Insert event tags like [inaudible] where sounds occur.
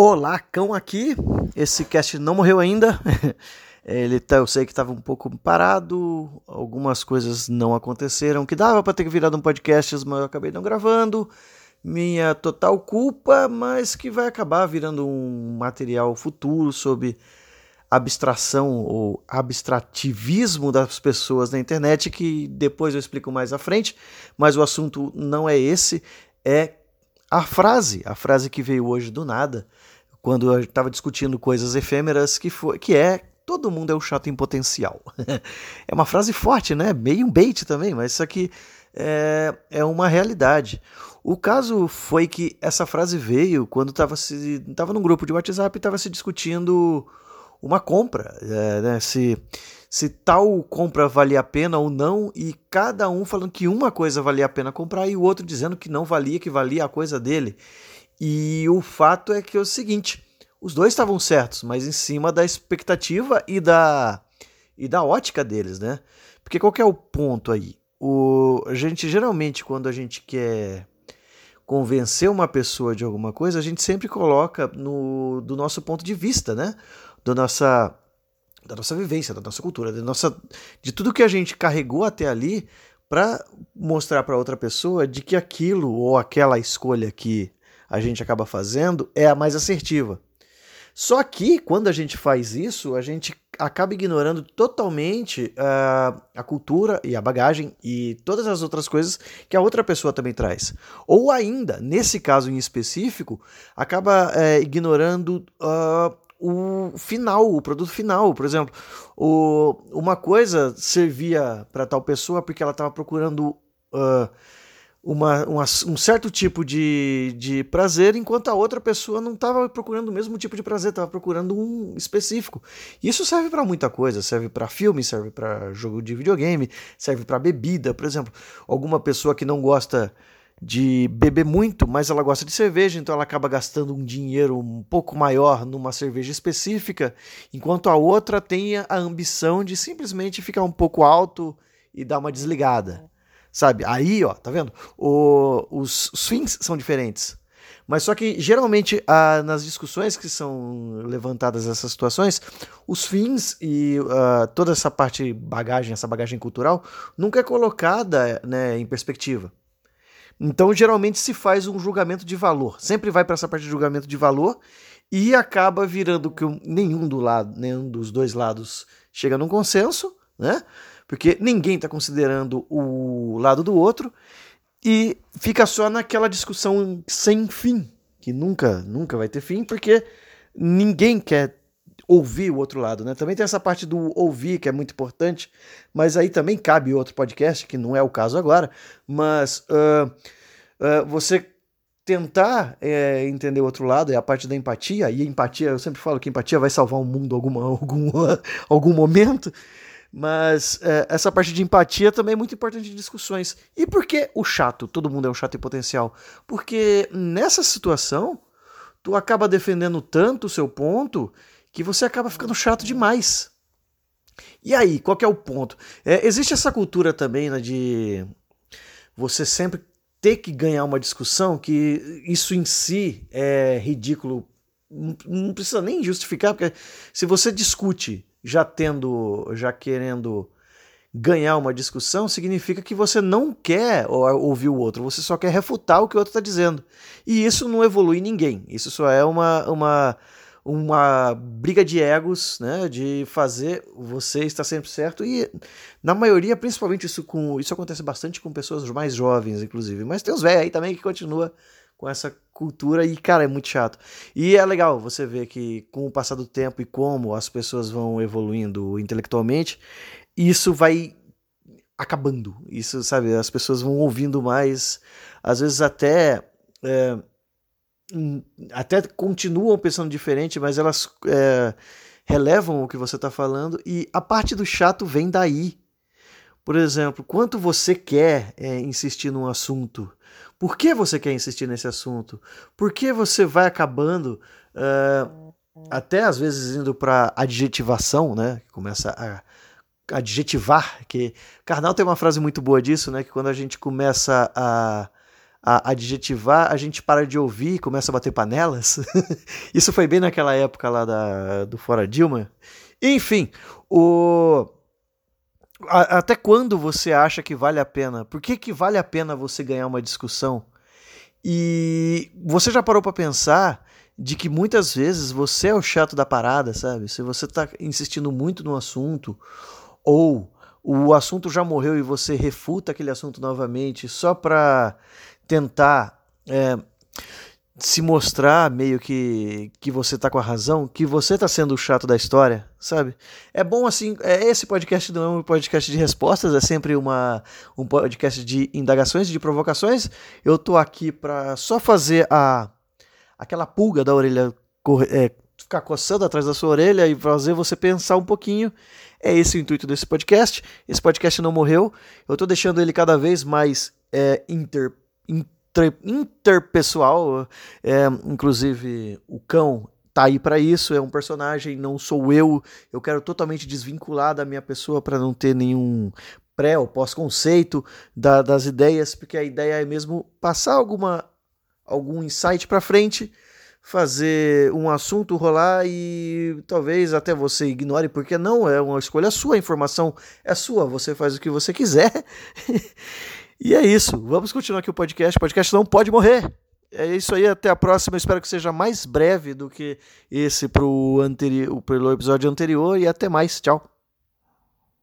Olá, cão aqui. Esse cast não morreu ainda. [laughs] Ele tá, eu sei que estava um pouco parado, algumas coisas não aconteceram que dava para ter virado um podcast, mas eu acabei não gravando. Minha total culpa, mas que vai acabar virando um material futuro sobre abstração ou abstrativismo das pessoas na internet, que depois eu explico mais à frente, mas o assunto não é esse, é a frase, a frase que veio hoje do nada, quando eu estava discutindo coisas efêmeras, que, foi, que é todo mundo é o chato em potencial. [laughs] é uma frase forte, né? Meio um bait também, mas isso aqui é, é uma realidade. O caso foi que essa frase veio quando estava se tava num grupo de WhatsApp e estava se discutindo uma compra, é, né? se, se tal compra valia a pena ou não, e cada um falando que uma coisa valia a pena comprar e o outro dizendo que não valia, que valia a coisa dele. E o fato é que é o seguinte: os dois estavam certos, mas em cima da expectativa e da, e da ótica deles, né? Porque qual é o ponto aí? O, a gente geralmente, quando a gente quer convencer uma pessoa de alguma coisa, a gente sempre coloca no, do nosso ponto de vista, né? Da nossa, da nossa vivência, da nossa cultura, da nossa, de tudo que a gente carregou até ali para mostrar para outra pessoa de que aquilo ou aquela escolha que a gente acaba fazendo é a mais assertiva. Só que quando a gente faz isso, a gente acaba ignorando totalmente uh, a cultura e a bagagem e todas as outras coisas que a outra pessoa também traz. Ou ainda, nesse caso em específico, acaba uh, ignorando uh, o final, o produto final. Por exemplo, o, uma coisa servia para tal pessoa porque ela estava procurando. Uh, uma, uma, um certo tipo de, de prazer, enquanto a outra pessoa não estava procurando o mesmo tipo de prazer, estava procurando um específico. Isso serve para muita coisa, serve para filme, serve para jogo de videogame, serve para bebida, por exemplo. Alguma pessoa que não gosta de beber muito, mas ela gosta de cerveja, então ela acaba gastando um dinheiro um pouco maior numa cerveja específica, enquanto a outra tem a ambição de simplesmente ficar um pouco alto e dar uma desligada. Sabe? Aí, ó, tá vendo? O, os, fins são diferentes. Mas só que geralmente ah, nas discussões que são levantadas essas situações, os fins e uh, toda essa parte bagagem, essa bagagem cultural, nunca é colocada né, em perspectiva. Então geralmente se faz um julgamento de valor. Sempre vai para essa parte de julgamento de valor e acaba virando que nenhum do lado, nenhum dos dois lados chega num consenso, né? porque ninguém está considerando o lado do outro e fica só naquela discussão sem fim, que nunca, nunca vai ter fim, porque ninguém quer ouvir o outro lado, né? Também tem essa parte do ouvir que é muito importante, mas aí também cabe outro podcast, que não é o caso agora, mas uh, uh, você tentar é, entender o outro lado é a parte da empatia, e empatia, eu sempre falo que empatia vai salvar o mundo alguma, [laughs] algum, algum momento, mas é, essa parte de empatia também é muito importante em discussões. E por que o chato? Todo mundo é um chato em potencial. Porque nessa situação, tu acaba defendendo tanto o seu ponto que você acaba ficando chato demais. E aí, qual é o ponto? É, existe essa cultura também né, de você sempre ter que ganhar uma discussão, que isso em si é ridículo. Não precisa nem justificar, porque se você discute já tendo, já querendo ganhar uma discussão, significa que você não quer ouvir o outro, você só quer refutar o que o outro está dizendo. E isso não evolui ninguém. Isso só é uma, uma, uma briga de egos, né? De fazer você estar sempre certo. E na maioria, principalmente isso com. Isso acontece bastante com pessoas mais jovens, inclusive. Mas tem os velhos aí também que continua com essa cultura e, cara, é muito chato. E é legal você ver que com o passar do tempo e como as pessoas vão evoluindo intelectualmente, isso vai acabando. Isso, sabe, as pessoas vão ouvindo mais, às vezes até. É, até continuam pensando diferente, mas elas é, relevam o que você está falando e a parte do chato vem daí. Por exemplo, quanto você quer é, insistir num assunto por que você quer insistir nesse assunto? Por que você vai acabando, uh, até às vezes indo para adjetivação, né? Começa a adjetivar, que Karnal tem uma frase muito boa disso, né? Que quando a gente começa a, a adjetivar, a gente para de ouvir e começa a bater panelas. [laughs] Isso foi bem naquela época lá da, do Fora Dilma. Enfim, o. até quando você acha que vale a pena? Por que, que vale a pena você ganhar uma discussão? E você já parou para pensar de que muitas vezes você é o chato da parada, sabe? Se você tá insistindo muito no assunto, ou o assunto já morreu e você refuta aquele assunto novamente só para tentar é, se mostrar meio que que você tá com a razão, que você tá sendo o chato da história, sabe? É bom assim, é, esse podcast não é um podcast de respostas, é sempre uma, um podcast de indagações, de provocações. Eu tô aqui para só fazer a aquela pulga da orelha é, ficar coçando atrás da sua orelha e fazer você pensar um pouquinho. É esse o intuito desse podcast. Esse podcast não morreu. Eu estou deixando ele cada vez mais é, inter, inter, interpessoal. É, inclusive, o cão tá aí para isso. É um personagem, não sou eu. Eu quero totalmente desvincular da minha pessoa para não ter nenhum pré ou pós-conceito da, das ideias, porque a ideia é mesmo passar alguma algum insight para frente, fazer um assunto rolar e talvez até você ignore, porque não é uma escolha sua, a informação é sua, você faz o que você quiser. [laughs] e é isso. Vamos continuar aqui o podcast. O podcast não pode morrer. É isso aí, até a próxima. espero que seja mais breve do que esse pro, anteri pelo episódio anterior e até mais. Tchau.